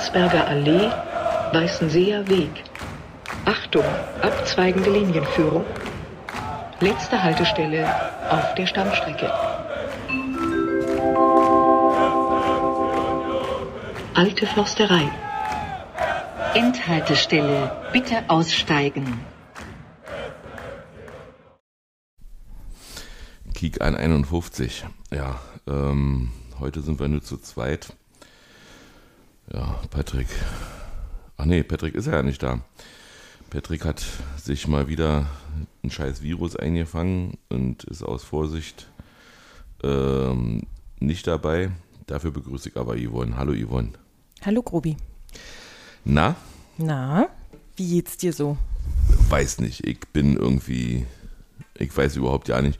Landsberger Allee, Weißenseer Weg. Achtung, abzweigende Linienführung. Letzte Haltestelle auf der Stammstrecke. Alte Försterei. Endhaltestelle. Bitte aussteigen. Kiek 151. Ja, ähm, heute sind wir nur zu zweit. Ja, Patrick. Ach nee, Patrick ist ja nicht da. Patrick hat sich mal wieder ein scheiß Virus eingefangen und ist aus Vorsicht ähm, nicht dabei. Dafür begrüße ich aber Yvonne. Hallo Yvonne. Hallo Grobi. Na? Na, wie geht's dir so? Weiß nicht. Ich bin irgendwie, ich weiß überhaupt ja nicht.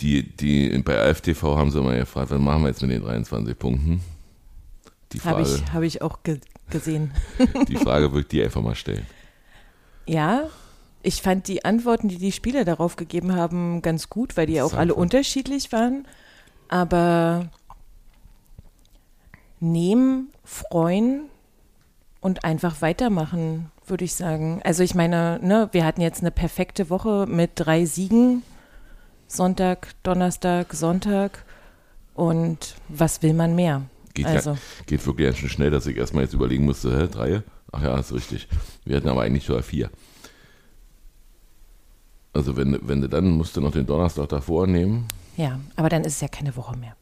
Die, die, bei AFTV haben sie mal gefragt, was machen wir jetzt mit den 23 Punkten? Die Frage. Habe ich, hab ich auch ge gesehen. die Frage würde ich dir einfach mal stellen. Ja, ich fand die Antworten, die die Spieler darauf gegeben haben, ganz gut, weil die ja auch alle unterschiedlich waren. Aber nehmen, freuen und einfach weitermachen, würde ich sagen. Also ich meine, ne, wir hatten jetzt eine perfekte Woche mit drei Siegen Sonntag, Donnerstag, Sonntag. Und was will man mehr? Geht, also. ja, geht wirklich ganz schön schnell, dass ich erstmal jetzt überlegen musste, hä, drei? Ach ja, ist richtig. Wir hatten aber eigentlich sogar vier. Also wenn, wenn du dann musst du noch den Donnerstag davor nehmen. Ja, aber dann ist es ja keine Woche mehr.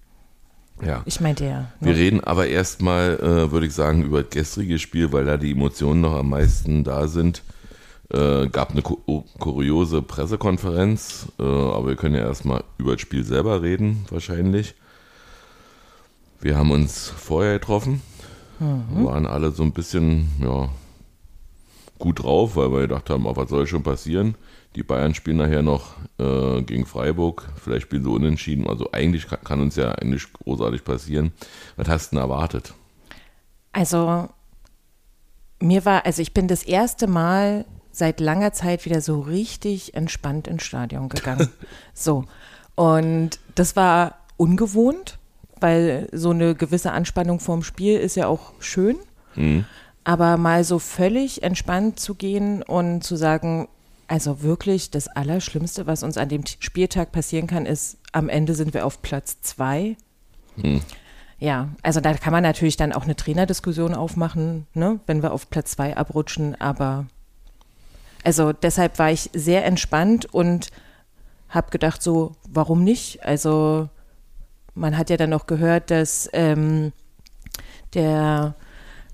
Ja. Ich meinte ja. Ne? Wir reden aber erstmal, äh, würde ich sagen, über das gestrige Spiel, weil da die Emotionen noch am meisten da sind. Äh, gab eine kuriose Pressekonferenz, äh, aber wir können ja erstmal über das Spiel selber reden, wahrscheinlich. Wir haben uns vorher getroffen, mhm. waren alle so ein bisschen ja, gut drauf, weil wir gedacht haben, oh, was soll schon passieren? Die Bayern spielen nachher noch äh, gegen Freiburg, vielleicht spielen sie unentschieden. Also eigentlich kann, kann uns ja eigentlich großartig passieren. Was hast du denn erwartet? Also mir war, also ich bin das erste Mal seit langer Zeit wieder so richtig entspannt ins Stadion gegangen. so. Und das war ungewohnt, weil so eine gewisse Anspannung vorm Spiel ist ja auch schön. Mhm. Aber mal so völlig entspannt zu gehen und zu sagen, also wirklich das Allerschlimmste, was uns an dem Spieltag passieren kann, ist, am Ende sind wir auf Platz zwei. Mhm. Ja, also da kann man natürlich dann auch eine Trainerdiskussion aufmachen, ne, wenn wir auf Platz zwei abrutschen, aber also deshalb war ich sehr entspannt und habe gedacht, so, warum nicht? Also man hat ja dann noch gehört, dass ähm, der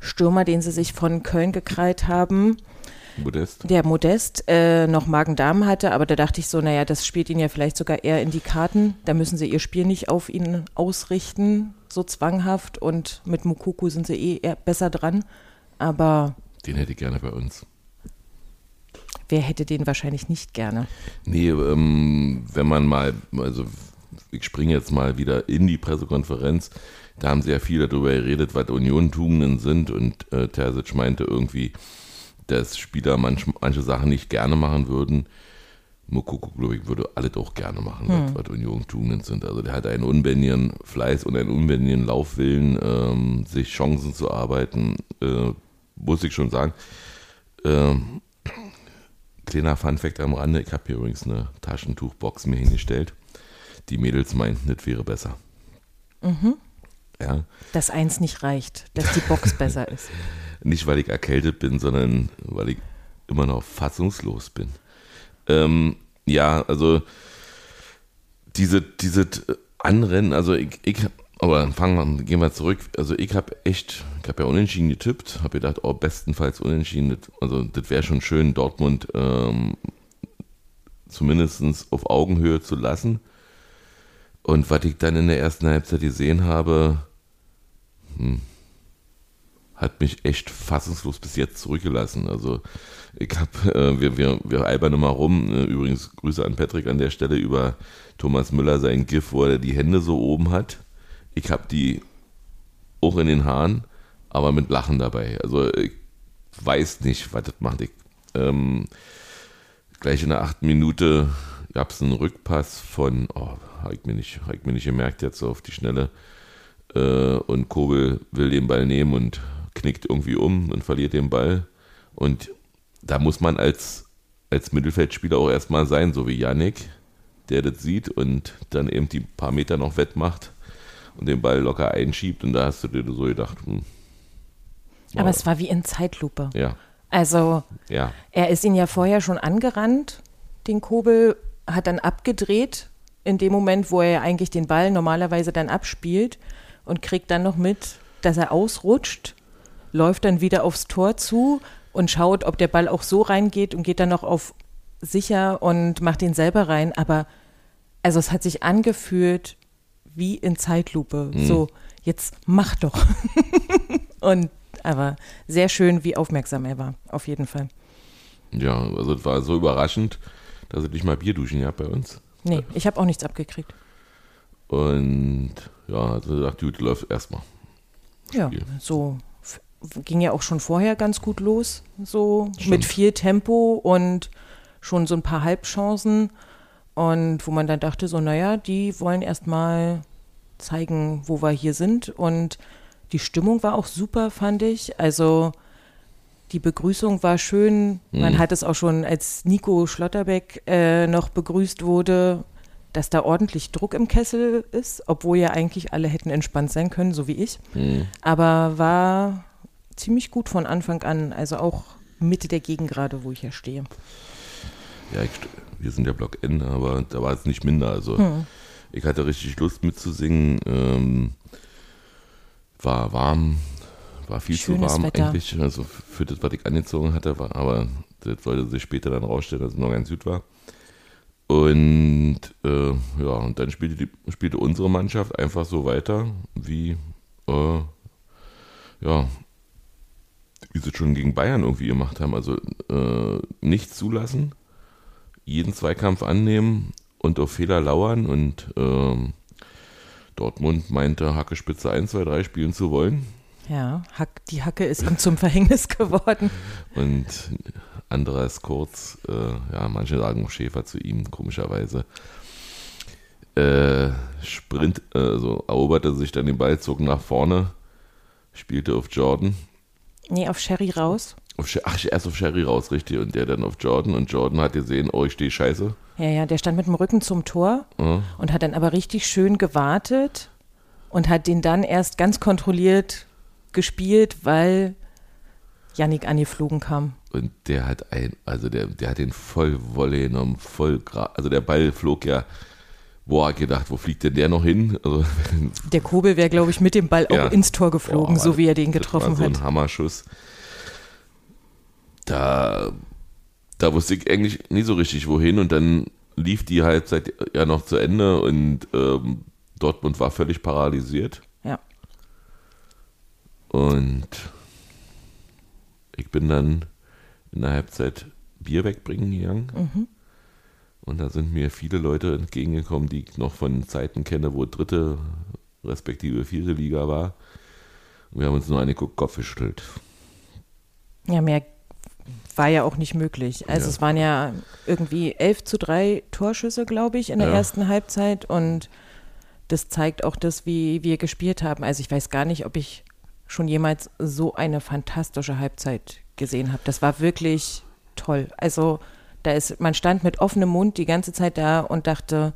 Stürmer, den sie sich von Köln gekrallt haben, Modest. Der Modest äh, noch Magen-Darm hatte, aber da dachte ich so, naja, das spielt ihn ja vielleicht sogar eher in die Karten. Da müssen sie ihr Spiel nicht auf ihn ausrichten, so zwanghaft. Und mit Mukuku sind sie eh eher besser dran. Aber. Den hätte ich gerne bei uns wer hätte den wahrscheinlich nicht gerne? Nee, ähm, wenn man mal, also ich springe jetzt mal wieder in die Pressekonferenz, da haben sie ja viel darüber geredet, was Union-Tugenden sind und äh, Terzic meinte irgendwie, dass Spieler manch, manche Sachen nicht gerne machen würden. Mokoko, glaube ich, würde alle doch gerne machen, hm. was, was Union-Tugenden sind. Also der hat einen unbändigen Fleiß und einen unbändigen Laufwillen, ähm, sich Chancen zu arbeiten, äh, muss ich schon sagen. Ähm, Kleiner Funfact am Rande, ich habe hier übrigens eine Taschentuchbox mir hingestellt. Die Mädels meinten, das wäre besser. Mhm. Ja. Dass eins nicht reicht, dass die Box besser ist. Nicht, weil ich erkältet bin, sondern weil ich immer noch fassungslos bin. Ähm, ja, also diese, diese Anrennen, also ich, ich aber fangen wir, gehen wir zurück. Also ich habe echt, ich habe ja unentschieden getippt, habe gedacht, oh, bestenfalls unentschieden. Also das wäre schon schön, Dortmund ähm, zumindest auf Augenhöhe zu lassen. Und was ich dann in der ersten Halbzeit gesehen habe, hm, hat mich echt fassungslos bis jetzt zurückgelassen. Also ich habe, äh, wir, wir, wir albern immer rum, äh, übrigens Grüße an Patrick an der Stelle über Thomas Müller, sein GIF, wo er die Hände so oben hat ich habe die auch in den Haaren, aber mit Lachen dabei. Also ich weiß nicht, was das macht. Ich, ähm, gleich in der achten Minute gab es einen Rückpass von, oh, habe ich, mir nicht, hab ich mir nicht gemerkt jetzt so auf die Schnelle. Äh, und Kobel will den Ball nehmen und knickt irgendwie um und verliert den Ball. Und da muss man als, als Mittelfeldspieler auch erstmal sein, so wie Yannick, der das sieht und dann eben die paar Meter noch wettmacht und den Ball locker einschiebt. Und da hast du dir so gedacht, hm, Aber es war wie in Zeitlupe. ja, Also ja, er ist ihn ja vorher schon angerannt, den Kobel, hat dann abgedreht in dem Moment, wo er eigentlich den Ball normalerweise dann abspielt und kriegt dann noch mit, dass er ausrutscht, läuft dann wieder aufs Tor zu und schaut, ob der Ball auch so reingeht und geht dann noch auf sicher und macht ihn selber rein. Aber also es hat sich angefühlt wie in Zeitlupe. So, jetzt mach doch. und aber sehr schön, wie aufmerksam er war, auf jeden Fall. ja, also es war so überraschend, dass ich nicht mal Bier duschen gehabt bei uns. Nee, ich habe auch nichts abgekriegt. Und ja, also gesagt, gut, läuft erstmal. Ja, so ging ja auch schon vorher ganz gut los, so Stimmt. mit viel Tempo und schon so ein paar Halbchancen und wo man dann dachte so, naja, die wollen erstmal zeigen, wo wir hier sind und die Stimmung war auch super, fand ich. Also die Begrüßung war schön. Man Mhm. hat es auch schon, als Nico Schlotterbeck äh, noch begrüßt wurde, dass da ordentlich Druck im Kessel ist, obwohl ja eigentlich alle hätten entspannt sein können, so wie ich. Hm. Aber war ziemlich gut von Anfang an, also auch Mitte der Gegend gerade, wo ich ja stehe. Ja, ich, wir sind ja Block N, aber da war es nicht minder. Also Hm. ich hatte richtig Lust mitzusingen. Ähm, war warm, war viel Schönes zu warm Wetter. eigentlich. Also für das, was ich angezogen hatte, war, aber das sollte sich später dann rausstellen, dass es noch ganz gut war. Und äh, ja, und dann spielte, die, spielte unsere Mannschaft einfach so weiter, wie äh, ja, wie sie es schon gegen Bayern irgendwie gemacht haben. Also äh, nichts zulassen, jeden Zweikampf annehmen und auf Fehler lauern. Und ähm, Dortmund meinte, Hacke Spitze 1, 2, 3 spielen zu wollen. Ja, Hack, die Hacke ist ihm zum Verhängnis geworden. Und Andreas Kurz, äh, ja, manche sagen Schäfer zu ihm, komischerweise. Äh, Sprint, also eroberte sich dann den Ball, zog nach vorne, spielte auf Jordan. Nee, auf Sherry raus. Auf, Sher- ach, erst auf Sherry raus, richtig. Und der dann auf Jordan. Und Jordan hat gesehen, oh, ich stehe scheiße. Ja, ja, der stand mit dem Rücken zum Tor Ja. und hat dann aber richtig schön gewartet und hat den dann erst ganz kontrolliert gespielt, weil Yannick angeflogen kam. Und der hat ein, also der, der hat den voll Volley genommen, voll Also der Ball flog ja, boah, gedacht, wo fliegt denn der noch hin? Also, Der Kobel wäre, glaube ich, mit dem Ball Ja. auch ins Tor geflogen, boah, so wie er den das getroffen war so hat. ein Hammerschuss. Da, da wusste ich eigentlich nie so richtig wohin und dann lief die Halbzeit ja noch zu Ende und ähm, Dortmund war völlig paralysiert. Und ich bin dann in der Halbzeit Bier wegbringen gegangen. Mhm. Und da sind mir viele Leute entgegengekommen, die ich noch von Zeiten kenne, wo dritte respektive vierte Liga war. Und wir haben uns nur angeguckt, Kopf geschüttelt. Ja, mehr war ja auch nicht möglich. Also Ja. es waren ja irgendwie 11 zu 3 Torschüsse, glaube ich, in der Ja. ersten Halbzeit und das zeigt auch das, wie wir gespielt haben. Also ich weiß gar nicht, ob ich schon jemals so eine fantastische Halbzeit gesehen habe. Das war wirklich toll. Also da ist, man stand mit offenem Mund die ganze Zeit da und dachte,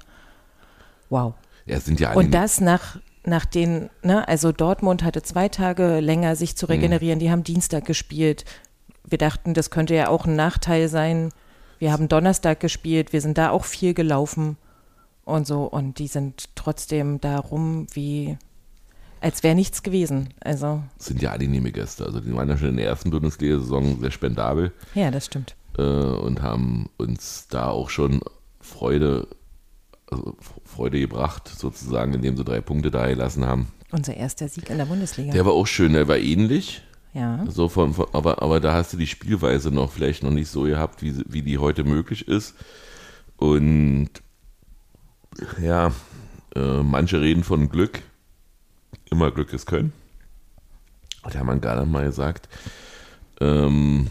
wow. Ja, sind ja Und das nach, nach den, ne, also Dortmund hatte zwei Tage länger, sich Mhm. zu regenerieren. Die haben Dienstag gespielt. Wir dachten, das könnte ja auch ein Nachteil sein. Wir haben Donnerstag gespielt, wir sind da auch viel gelaufen und so. Und die sind trotzdem da rum, wie als wäre nichts gewesen. Also, sind ja angenehme Gäste. Also die waren ja schon in der ersten Bundesliga-Saison sehr spendabel ja, das stimmt. äh, und haben uns da auch schon Freude, also Freude gebracht, sozusagen, indem sie drei Punkte da gelassen haben. Unser erster Sieg in der Bundesliga. Der war auch schön, der war ähnlich. ja. So von, von, aber, aber da hast du die Spielweise noch vielleicht noch nicht so gehabt, wie, wie die heute möglich ist. Und ja, äh, manche reden von Glück. Immer Glück ist Können. Hat Hermann Garland mal gesagt. Ähm,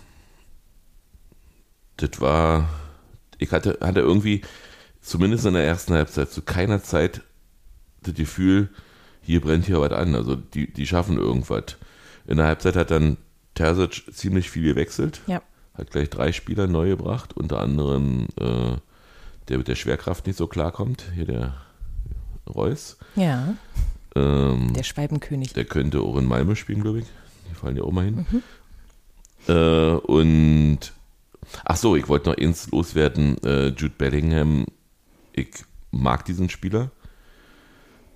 das war, ich hatte, hatte irgendwie, zumindest in der ersten Halbzeit, zu keiner Zeit das Gefühl, hier brennt hier was an. Also die, die schaffen irgendwas. In der Halbzeit hat dann Terzic ziemlich viel gewechselt. Ja. Hat gleich drei Spieler neu gebracht, unter anderem äh, der mit der Schwerkraft nicht so klarkommt, hier der Reus. Ja, Ähm, der Schwalbenkönig. der könnte auch in Malmö spielen, glaube ich. Die fallen ja auch mal hin. Äh, und ach so, ich wollte noch eins loswerden. Äh, Jude Bellingham, ich mag diesen Spieler.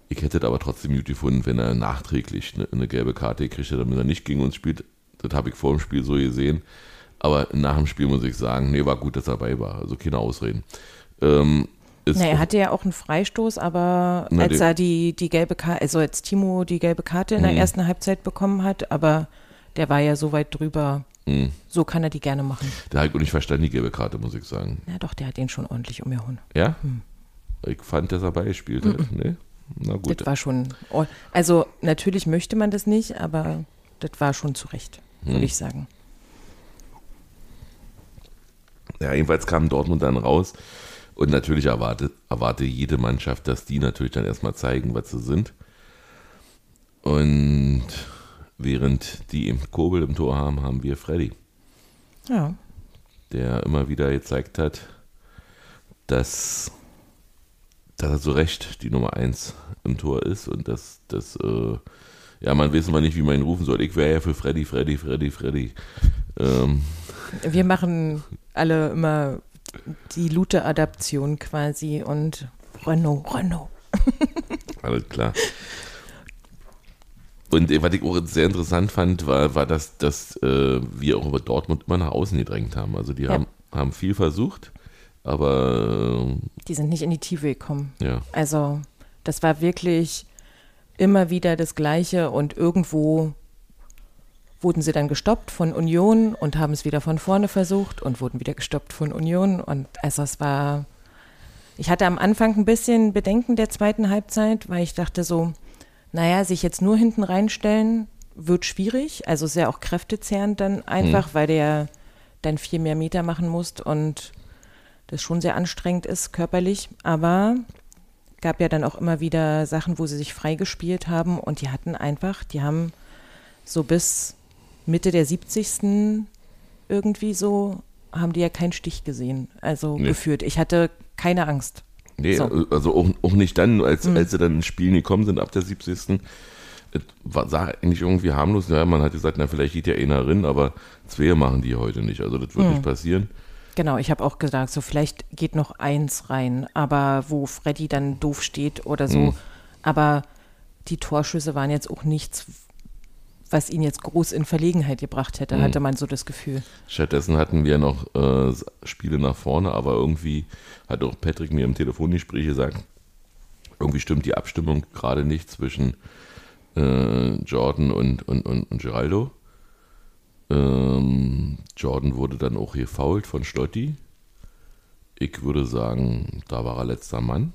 Ich hätte es aber trotzdem gut gefunden, wenn er nachträglich eine, eine gelbe Karte gekriegt hätte, damit er nicht gegen uns spielt. Das habe ich vor dem Spiel so gesehen. Aber nach dem Spiel muss ich sagen, nee, war gut, dass er dabei war. Also keine Ausreden. Ähm, ist Na, er hatte ja auch einen Freistoß, aber Na, als er die, die gelbe Karte, also als Timo die gelbe Karte in der Mhm. ersten Halbzeit bekommen hat, aber der war ja so weit drüber, mh, so kann er die gerne machen. habe ich auch nicht verstanden, die gelbe Karte, muss ich sagen. Ja doch, der hat den schon ordentlich umgehauen. Ja? Hm. Ich fand, dass er beigespielt hat. Nee? Na gut. Das war schon, also natürlich möchte man das nicht, aber das war schon zu Recht, würde Hm. ich sagen. Ja, jedenfalls kam Dortmund dann raus. Und natürlich erwartet, erwarte jede Mannschaft, dass die natürlich dann erstmal zeigen, was sie sind. Und während die im Kobel im Tor haben, haben wir Freddy, Ja, der immer wieder gezeigt hat, dass, dass er zu Recht die Nummer 1 im Tor ist und dass, dass äh, ja, man weiß immer nicht, wie man ihn rufen soll. Ich wäre ja für Freddy, Freddy, Freddy, Freddy. Ähm, wir machen alle immer die Lute-Adaption quasi und Renault, Renault. Alles klar. Und äh, was ich auch sehr interessant fand, war, war dass, dass äh, wir auch über Dortmund immer nach außen gedrängt haben. Also die Ja. haben, haben viel versucht, aber Die sind nicht in die Tiefe gekommen. äh, ja, Also das war wirklich immer wieder das Gleiche und irgendwo wurden sie dann gestoppt von Union und haben es wieder von vorne versucht und wurden wieder gestoppt von Union. Und also es war, ich hatte am Anfang ein bisschen Bedenken der zweiten Halbzeit, weil ich dachte so, naja, sich jetzt nur hinten reinstellen wird schwierig, also sehr auch kräftezehrend dann einfach, weil der dann viel mehr Meter machen musst und das schon sehr anstrengend ist körperlich, aber gab ja dann auch immer wieder Sachen, wo sie sich freigespielt haben und die hatten einfach, die haben so bis Mitte der 70. irgendwie so, haben die ja keinen Stich gesehen, also Nee. geführt. Ich hatte keine Angst. nee, So. Also auch, auch nicht dann, als, als sie dann ins Spiel gekommen sind ab der 70. Es war, sah eigentlich irgendwie harmlos. Ja, man hat gesagt, na, vielleicht geht ja einer rein, aber zwei machen die heute nicht. Also das wird Hm. nicht passieren. Genau, ich habe auch gesagt, so vielleicht geht noch eins rein, aber wo Freddy dann doof steht oder so. Mhm. Aber die Torschüsse waren jetzt auch nichts, was ihn jetzt groß in Verlegenheit gebracht hätte, Mhm. hatte man so das Gefühl. Stattdessen hatten wir noch äh, Spiele nach vorne, aber irgendwie hat auch Patrick mir im Telefongespräch gesagt, irgendwie stimmt die Abstimmung gerade nicht zwischen äh, Jordan und, und, und, und Geraldo. Ähm, Jordan wurde dann auch gefault von Schlotti. Ich würde sagen, da war er letzter Mann,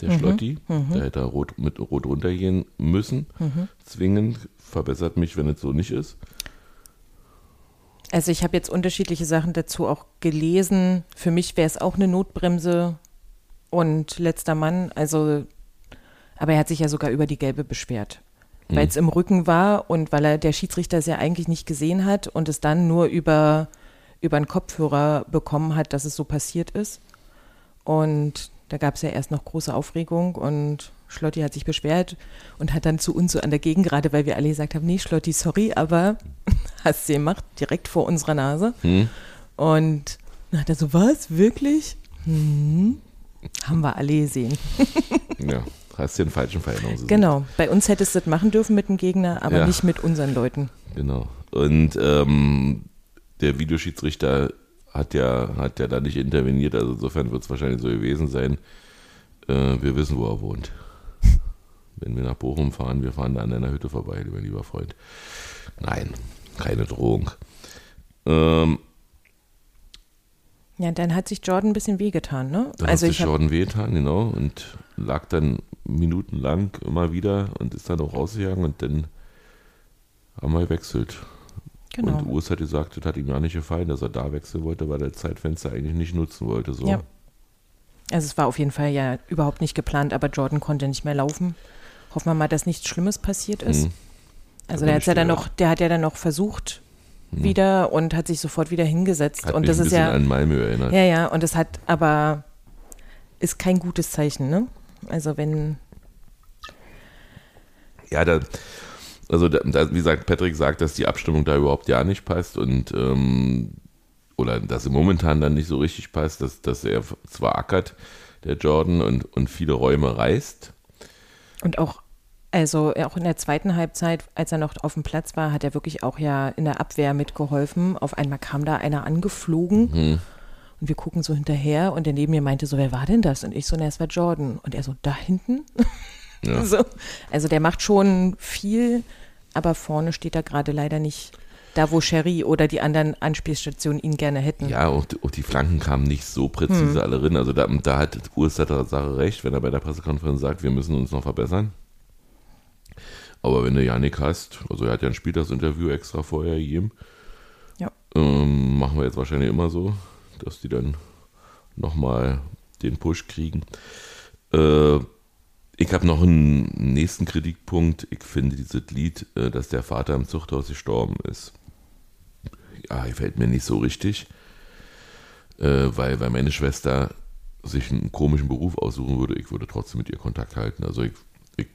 der Schlotti. Da hätte er rot, mit Rot runtergehen müssen. Zwingend. Verbessert mich, wenn es so nicht ist. Also ich habe jetzt unterschiedliche Sachen dazu auch gelesen. Für mich wäre es auch eine Notbremse und letzter Mann. Also, aber er hat sich ja sogar über die gelbe beschwert, weil es im Rücken war und weil er der Schiedsrichter es ja eigentlich nicht gesehen hat und es dann nur über über einen Kopfhörer bekommen hat, dass es so passiert ist. Und da gab es ja erst noch große Aufregung und Schlotti hat sich beschwert und hat dann zu uns so an der Gegengrade, weil wir alle gesagt haben, nee, Schlotti, sorry, aber hast du gemacht, direkt vor unserer Nase. Hm? Und dann hat er so, was, wirklich? Hm. Haben wir alle gesehen. Ja, hast den falschen Veränderungen. Genau, bei uns hättest du das machen dürfen mit dem Gegner, aber Ja. nicht mit unseren Leuten. Genau. Und ähm, der Videoschiedsrichter hat ja, hat ja da nicht interveniert, also insofern wird es wahrscheinlich so gewesen sein. Äh, wir wissen, wo er wohnt. Wenn wir nach Bochum fahren, wir fahren da an einer Hütte vorbei, mein lieber Freund. Nein, keine Drohung. Ähm, Ja, dann hat sich Jordan ein bisschen wehgetan, ne? da also hat ich sich Jordan wehgetan, genau, und lag dann minutenlang immer wieder und ist dann auch rausgegangen und dann haben wir gewechselt. Genau. Und Urs hat gesagt, das hat ihm gar nicht gefallen, dass er da wechseln wollte, weil er das Zeitfenster eigentlich nicht nutzen wollte. So. Ja. Also es war auf jeden Fall ja überhaupt nicht geplant, aber Jordan konnte nicht mehr laufen. Hoffen wir mal, dass nichts Schlimmes passiert ist. Mhm. Also der hat ja dann noch, der hat ja dann noch versucht wieder und hat sich sofort wieder hingesetzt. Hat und mich das ein ist ja, an Malmö erinnert. ja, ja, und das hat aber ist kein gutes Zeichen, ne? Also wenn, Ja, da, also da, wie gesagt, Patrick sagt, dass die Abstimmung da überhaupt ja nicht passt und ähm, oder dass sie momentan dann nicht so richtig passt, dass, dass er zwar ackert, der Jordan, und, und viele Räume reißt. und auch, also auch in der zweiten Halbzeit, als er noch auf dem Platz war, hat er wirklich auch ja in der Abwehr mitgeholfen. Auf einmal kam da einer angeflogen Hm. und wir gucken so hinterher und der neben mir meinte so, wer war denn das? Und ich so, na, es war Jordan. Und er so, da hinten? Ja. So. Also der macht schon viel, aber vorne steht er gerade leider nicht da, wo Sherry oder die anderen Anspielstationen ihn gerne hätten. Ja, auch, die- auch die Flanken kamen nicht so präzise alle rein. Also da, da hat Urs der Sache recht, wenn er bei der Pressekonferenz sagt, wir müssen uns noch verbessern. Aber wenn du Janik hast, also er hat ja ein Spieltagsinterview extra vorher gegeben, Ja. ähm, machen wir jetzt wahrscheinlich immer so, dass die dann nochmal den Push kriegen. Äh, ich habe noch einen nächsten Kritikpunkt. Ich finde dieses Lied, äh, dass der Vater im Zuchthaus gestorben ist, ja, gefällt mir nicht so richtig, äh, weil, weil meine Schwester sich einen komischen Beruf aussuchen würde, ich würde trotzdem mit ihr Kontakt halten. Also ich, ich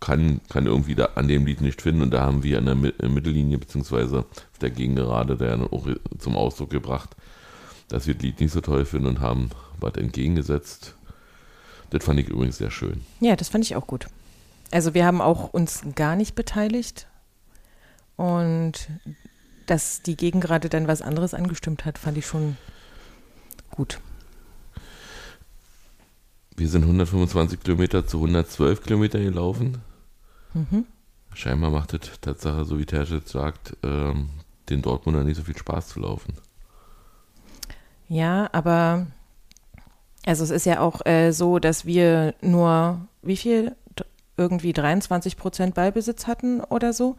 kann, kann irgendwie da an dem Lied nicht finden und da haben wir an der äh, Mittellinie beziehungsweise auf der Gegengerade der auch zum Ausdruck gebracht, dass wir das Lied nicht so toll finden und haben was entgegengesetzt. Das fand ich übrigens sehr schön. Ja, das fand ich auch gut. Also wir haben auch uns gar nicht beteiligt und dass die Gegend gerade dann was anderes angestimmt hat, fand ich schon gut. Wir sind 125 Kilometer zu 112 Kilometer gelaufen. Scheinbar macht es Tatsache, so wie Terzic sagt, ähm, den Dortmunder nicht so viel Spaß zu laufen. Ja, aber also es ist ja auch äh, so, dass wir nur wie viel? Irgendwie 23 Prozent Ballbesitz hatten oder so.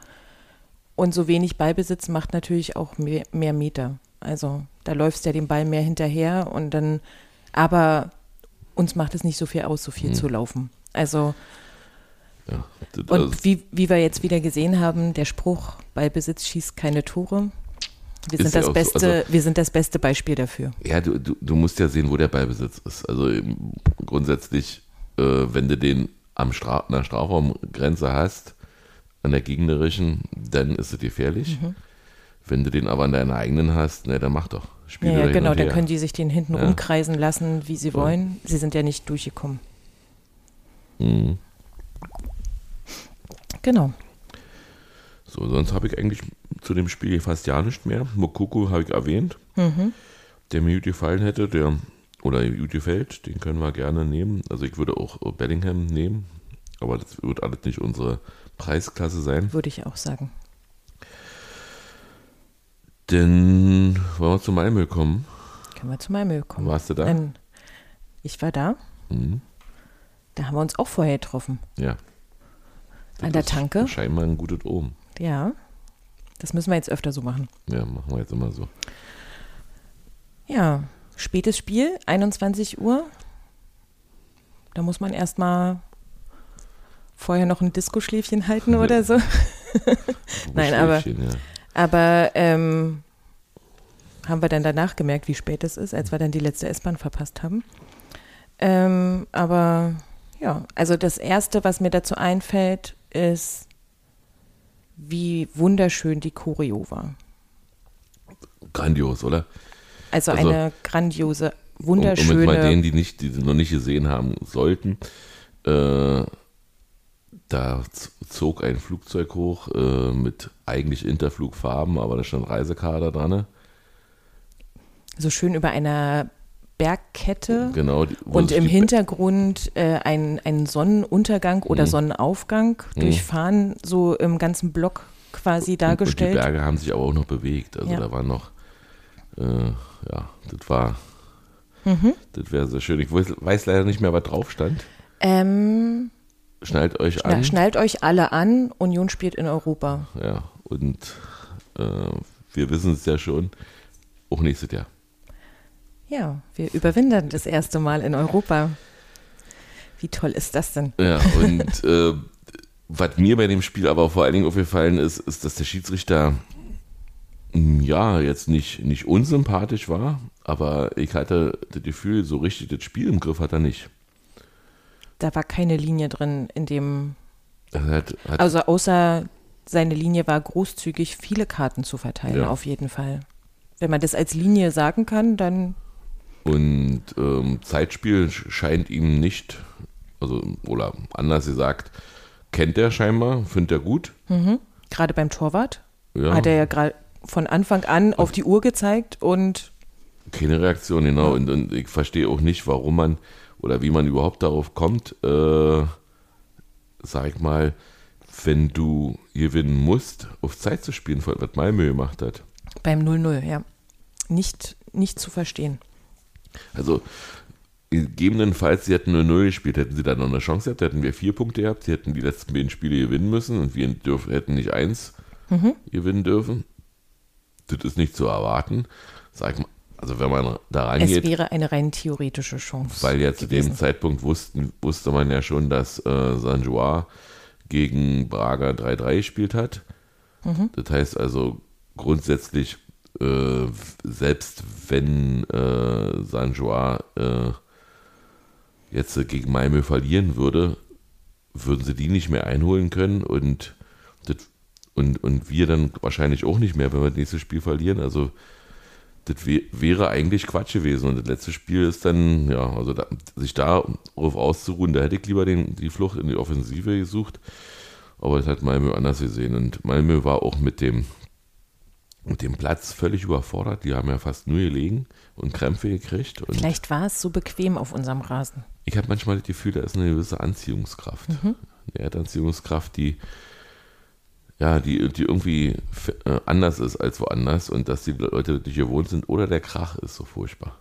Und so wenig Ballbesitz macht natürlich auch mehr, mehr Meter. Also da läufst ja dem Ball mehr hinterher und dann, aber uns macht es nicht so viel aus, so viel Mhm. zu laufen. Also Ja, Und wie, wie wir jetzt wieder gesehen haben, der Spruch, Ballbesitz schießt keine Tore. Wir sind, das auch so. beste, Also- wir sind das beste Beispiel dafür. ja, du, du, du musst ja sehen, wo der Ballbesitz ist. Also ähm, grundsätzlich, äh, wenn du den am Stra an der Strafraumgrenze hast, an der gegnerischen, dann ist es gefährlich. Mhm. Wenn du den aber an deiner eigenen hast, ne, dann mach doch. Spiel Ja, ja genau, dann können die sich den hinten Ja. rumkreisen lassen, wie sie So. wollen. Sie sind ja nicht durchgekommen. Mhm. Genau. So, sonst habe ich eigentlich zu dem Spiel fast ja nichts mehr. Mokoko habe ich erwähnt, Mhm. der mir gut gefallen hätte, der oder gut gefällt, den können wir gerne nehmen. Also ich würde auch Bellingham nehmen, aber das wird alles nicht unsere Preisklasse sein. Würde ich auch sagen. Denn wollen wir zu Malmö kommen? Können wir zu Malmö kommen. Warst du da? Dann, ich war da. Mhm. Da haben wir uns auch vorher getroffen. Ja. An der Tanke? Scheinbar ein gutes Ja. Das müssen wir jetzt öfter so machen. Ja, machen wir jetzt immer so. Ja, spätes Spiel, 21 Uhr. Da muss man erstmal vorher noch ein Disco-Schläfchen halten oder so. Nein, aber- Ja. Aber ähm, haben wir dann danach gemerkt, wie spät es ist, als wir dann die letzte S-Bahn verpasst haben. Ähm, aber ja, also das Erste, was mir dazu einfällt, ist, wie wunderschön die Choreo war. Grandios, oder? Also, Also, eine grandiose, Um, um wunderschöne. mit mal denen, die nicht, die noch nicht gesehen haben sollten, äh, da zog ein Flugzeug hoch äh, mit eigentlich Interflugfarben, aber da stand Reisekader dran. ne? so schön über einer Bergkette. Genau. die- Und im Hintergrund äh, ein, ein Sonnenuntergang oder Mhm. Sonnenaufgang Mhm. durch Fahnen so im ganzen Block quasi Und die dargestellt. Berge haben sich aber auch noch bewegt. Also Ja. da war noch, äh, ja, das war, Mhm. das wäre sehr schön. Ich weiß, weiß leider nicht mehr, was drauf stand. Ähm, Schnallt euch an. schnallt euch alle an, Union spielt in Europa. Ja, und äh, wir wissen es ja schon, auch nächstes Jahr. Ja, wir überwintern das erste Mal in Europa. Wie toll ist das denn? Ja, und äh, was mir bei dem Spiel aber vor allen Dingen aufgefallen ist, ist, dass der Schiedsrichter mm, ja jetzt nicht, nicht unsympathisch war, aber ich hatte das Gefühl, so richtig das Spiel im Griff hat er nicht. Da war keine Linie drin in dem. Hat, hat, Also außer seine Linie war großzügig, viele Karten zu verteilen, Ja. auf jeden Fall. Wenn man das als Linie sagen kann, dann und ähm, Zeitspiel sch- scheint ihm nicht, also, oder anders gesagt, kennt er scheinbar, findet er gut. gerade beim Torwart Ja. hat er ja gerade von Anfang an auf die Uhr gezeigt und Keine Reaktion, genau. Und, und ich verstehe auch nicht, warum man oder wie man überhaupt darauf kommt, äh, sag ich mal, wenn du gewinnen musst, auf Zeit zu spielen, was Malmö gemacht hat. beim 0-0, ja. Nicht, nicht zu verstehen. Also, gegebenenfalls, sie hätten nur 0 gespielt, hätten sie dann noch eine Chance gehabt, hätten wir vier Punkte gehabt, sie hätten die letzten beiden Spiele gewinnen müssen und wir dürf, hätten nicht eins gewinnen dürfen. Das ist nicht zu erwarten. Sag mal, also wenn man da Es rangeht, wäre eine rein theoretische Chance. Weil ja zu dem. Zeitpunkt wussten, wusste man ja schon, dass äh, San Joa gegen Braga 3-3 gespielt hat. Mhm. Das heißt also grundsätzlich, äh, selbst wenn äh, San Joa äh, jetzt gegen Malmö verlieren würde, würden sie die nicht mehr einholen können und, das, und, und wir dann wahrscheinlich auch nicht mehr, wenn wir das nächste Spiel verlieren. Also das wä- wäre eigentlich Quatsch gewesen. Und das letzte Spiel ist dann, ja, also da, sich darauf auszuruhen, da hätte ich lieber den, die Flucht in die Offensive gesucht. Aber das hat Malmö anders gesehen. Und Malmö war auch mit dem, mit dem Platz völlig überfordert. Die haben ja fast nur gelegen und Krämpfe gekriegt. Und Vielleicht war es so bequem auf unserem Rasen. ich habe manchmal das Gefühl, da ist eine gewisse Anziehungskraft. Eine Erdanziehungskraft, die ja, die, die irgendwie äh, anders ist als woanders und dass die Leute nicht gewohnt sind oder der Krach ist so furchtbar.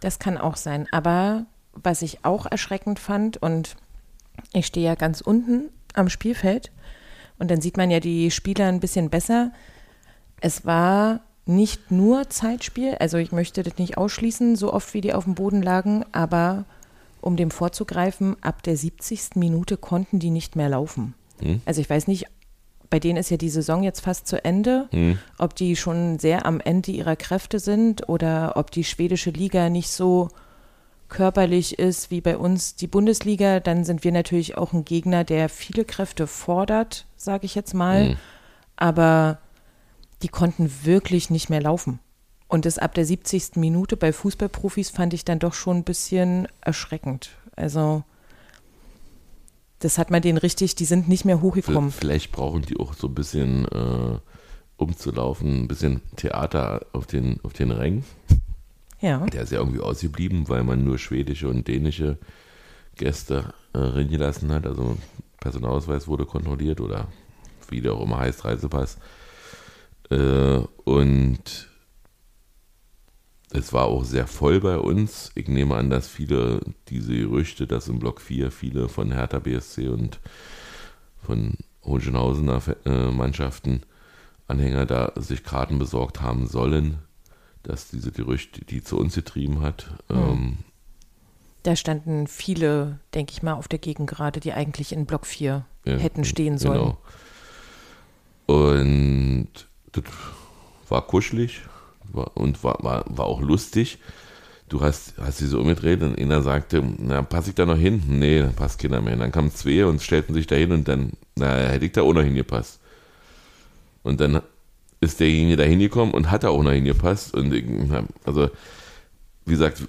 Das kann auch sein. Aber was ich auch erschreckend fand, und ich stehe ja ganz unten am Spielfeld und dann sieht man ja die Spieler ein bisschen besser. Es war nicht nur Zeitspiel, also ich möchte das nicht ausschließen, so oft wie die auf dem Boden lagen, aber um dem vorzugreifen, ab der 70. Minute konnten die nicht mehr laufen. Hm? Also ich weiß nicht, bei denen ist ja die Saison jetzt fast zu Ende, Hm. ob die schon sehr am Ende ihrer Kräfte sind oder ob die schwedische Liga nicht so körperlich ist wie bei uns die Bundesliga, dann sind wir natürlich auch ein Gegner, der viele Kräfte fordert, sage ich jetzt mal. Mhm. Aber die konnten wirklich nicht mehr laufen. Und das ab der 70. Minute bei Fußballprofis fand ich dann doch schon ein bisschen erschreckend. Also das hat man denen richtig, die sind nicht mehr hochgekommen. Vielleicht brauchen die auch so ein bisschen äh, umzulaufen, ein bisschen Theater auf den, auf den Rängen. Ja. Der ist ja irgendwie ausgeblieben, weil man nur schwedische und dänische Gäste äh, reingelassen hat. Also Personalausweis wurde kontrolliert oder wie der auch immer heißt, Reisepass. Äh, und es war auch sehr voll bei uns. Ich nehme an, dass viele diese Gerüchte, dass im Block 4 viele von Hertha BSC und von Hohenschönhausener äh, Mannschaften Anhänger da sich Karten besorgt haben sollen, dass diese Gerüchte, die zu uns getrieben hat, ähm, Da standen viele, denke ich mal, auf der Gegend gerade, die eigentlich in Block 4 Ja, hätten stehen sollen. Genau. Und das war kuschelig war, und war, war, war auch lustig. Du hast, hast sie so umgedreht und einer sagte, na, passe ich da noch hin? Nee, da passt keiner mehr. Und dann kamen zwei und stellten sich da hin und dann, na, hätte ich da auch noch hingepasst. Und dann ist derjenige da hingekommen und hat da auch noch hingepasst. Und ich, also, wie gesagt,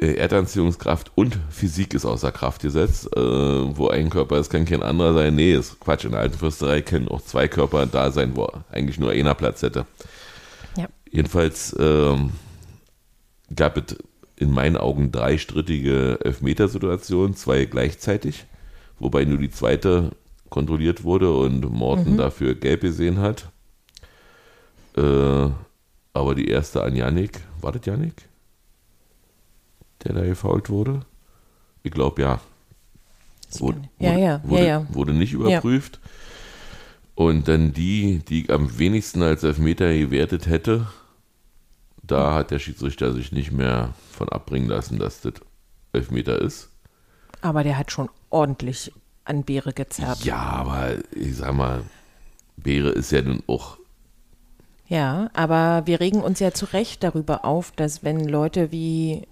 die Erdanziehungskraft und Physik ist außer Kraft gesetzt. Äh, wo ein Körper ist, kann kein anderer sein. Nee, ist Quatsch. In der alten Fürsterei können auch zwei Körper da sein, wo eigentlich nur einer Platz hätte. Ja. Jedenfalls ähm, gab es in meinen Augen drei strittige Elfmetersituationen, zwei gleichzeitig, wobei nur die zweite kontrolliert wurde und Morten dafür gelb gesehen hat. Äh, aber die erste an Yannick, war das Yannick? Der da gefault wurde? Ich glaube ja. Wurde, Ja, wurde, ja, ja, wurde, ja. nicht überprüft. Und dann die, die ich am wenigsten als Elfmeter gewertet hätte, da hat der Schiedsrichter sich nicht mehr von abbringen lassen, dass das Elfmeter ist. Aber der hat schon ordentlich an Beere gezerrt. Ja, aber ich sag mal, Beere ist ja nun auch. Ja, aber wir regen uns ja zu Recht darüber auf, dass wenn Leute wie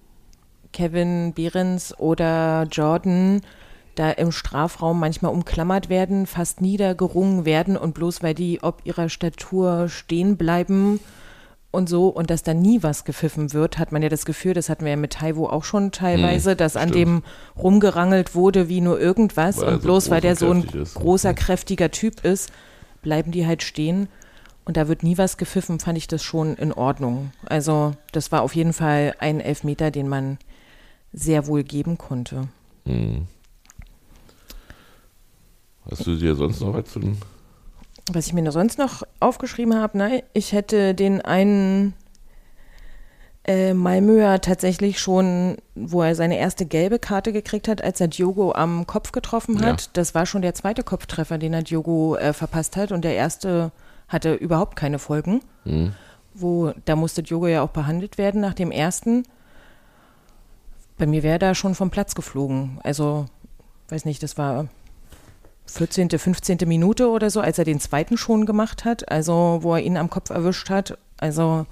Kevin Behrens oder Jordan da im Strafraum manchmal umklammert werden, fast niedergerungen werden und bloß weil die ob ihrer Statur stehen bleiben und so und dass da nie was gepfiffen wird, hat man ja das Gefühl, das hatten wir ja mit Taiwo auch schon teilweise, Hm, dass an stimmt. dem rumgerangelt wurde wie nur irgendwas Weil und so bloß weil der so ein ist. großer, kräftiger Typ ist, bleiben die halt stehen. Und da wird nie was gepfiffen, fand ich das schon in Ordnung. Also das war auf jeden Fall ein Elfmeter, den man sehr wohl geben konnte. Hm. Hast du dir sonst noch was zu den Was ich mir sonst noch aufgeschrieben habe, nein, ich hätte den einen äh, Malmöer tatsächlich schon, wo er seine erste gelbe Karte gekriegt hat, als er Diogo am Kopf getroffen hat. Ja. Das war schon der zweite Kopftreffer, den er Diogo äh, verpasst hat. Und der erste hatte überhaupt keine Folgen. Hm? Wo, da musste Diogo ja auch behandelt werden nach dem ersten. Bei mir wäre er da schon vom Platz geflogen. Also, weiß nicht, das war 14., 15. Minute oder so, als er den zweiten schon gemacht hat, also wo er ihn am Kopf erwischt hat. Also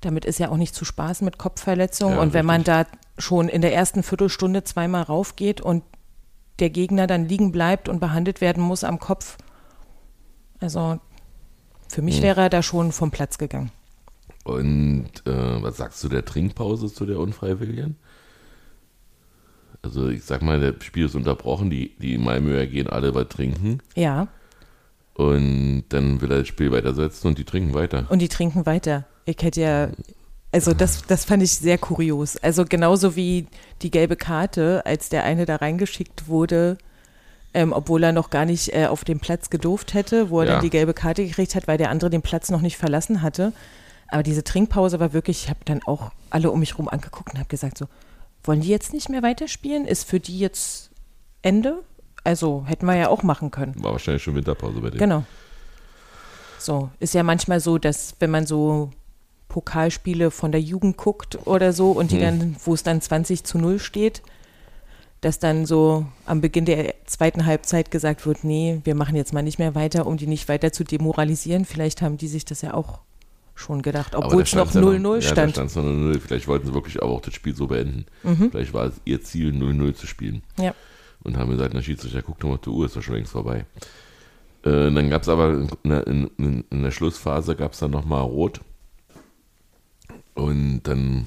damit ist ja auch nicht zu spaßen mit Kopfverletzung. Ja, und wenn man richtig. da schon in der ersten Viertelstunde zweimal raufgeht und der Gegner dann liegen bleibt und behandelt werden muss am Kopf, also für mich Hm. wäre er da schon vom Platz gegangen. Und äh, was sagst du der Trinkpause zu der Unfreiwilligen? Also ich sag mal, das Spiel ist unterbrochen, die, die Malmöer gehen alle was trinken Ja, und dann will er das Spiel weitersetzen und die trinken weiter. und die trinken weiter. Ich hätte ja, also das, das fand ich sehr kurios. Also genauso wie die gelbe Karte, als der eine da reingeschickt wurde, ähm, obwohl er noch gar nicht äh, auf dem Platz gedurft hätte, wo er Ja. dann die gelbe Karte gekriegt hat, weil der andere den Platz noch nicht verlassen hatte. Aber diese Trinkpause war wirklich, ich habe dann auch alle um mich rum angeguckt und habe gesagt so, wollen die jetzt nicht mehr weiterspielen? Ist für die jetzt Ende? Also hätten wir ja auch machen können. War wahrscheinlich schon Winterpause bei denen. Genau. So, ist ja manchmal so, dass wenn man so Pokalspiele von der Jugend guckt oder so und die Hm. dann, wo es dann 20 zu 0 steht, dass dann so am Beginn der zweiten Halbzeit gesagt wird, nee, wir machen jetzt mal nicht mehr weiter, um die nicht weiter zu demoralisieren. Vielleicht haben die sich das ja auch schon gedacht, obwohl da es noch stand's ja 0-0 Ja, da stand. stand es noch 0-0. Vielleicht wollten sie wirklich aber auch das Spiel so beenden. Mhm. Vielleicht war es ihr Ziel, 0-0 zu spielen. Ja. Und haben gesagt, na Schiedsrichter, guck doch mal die Uhr, ist doch schon längst vorbei. Äh, dann gab es aber in, in, in, in der Schlussphase gab es dann nochmal Rot. Und dann